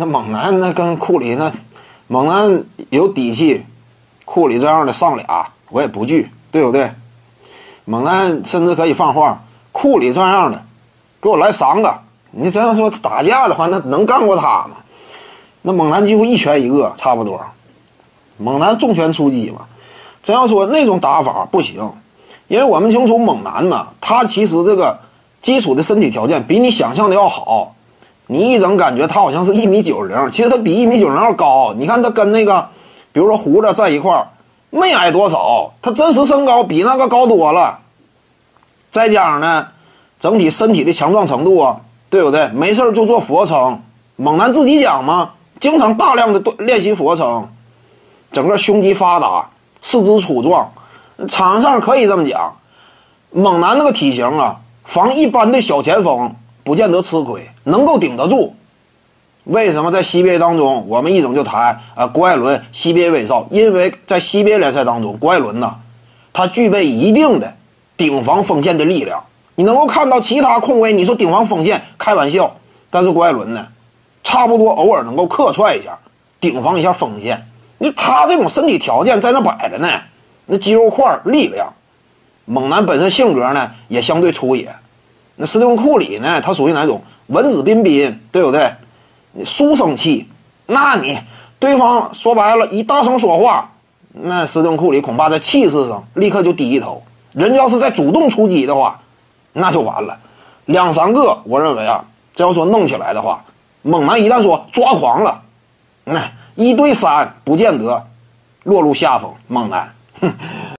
那猛男那跟库里那，猛男有底气，库里这样的上俩我也不惧，对不对？猛男甚至可以放话，库里这样的，给我来三个。你这样说打架的话，那能干过他吗？那猛男几乎一拳一个，差不多。猛男重拳出击嘛。真要说那种打法不行，因为我们清楚猛男呢，他其实这个基础的身体条件比你想象的要好。你一整感觉他好像是一米九零，其实他比一米九零要高。你看他跟那个，比如说胡子在一块儿，没矮多少，他真实身高比那个高多了。再加上呢，整体身体的强壮程度啊，对不对？没事就做俯卧撑，猛男自己讲嘛，经常大量的练习俯卧撑，整个胸肌发达，四肢粗壮。场上可以这么讲，猛男那个体型啊，防一般的小前锋。不见得吃亏，能够顶得住。为什么在 CBA 当中，我们一整就谈啊？郭艾伦 CBA 威少，因为在 CBA 联赛当中，郭艾伦呢，他具备一定的顶防锋线的力量。你能够看到其他控卫，你说顶防锋线开玩笑，但是郭艾伦呢，差不多偶尔能够客串一下，顶防一下锋线。那他这种身体条件在那摆着呢，那肌肉块力量，猛男本身性格呢也相对粗野。那斯蒂芬库里呢？他属于哪种文质彬彬，对不对？书生气，那你对方说白了，一大声说话，那斯蒂芬库里恐怕在气势上立刻就低一头。人家要是在主动出击的话，那就完了。两三个，我认为啊，这要说弄起来的话，猛男一旦说抓狂了，那一对三不见得落入下风。猛男，哼。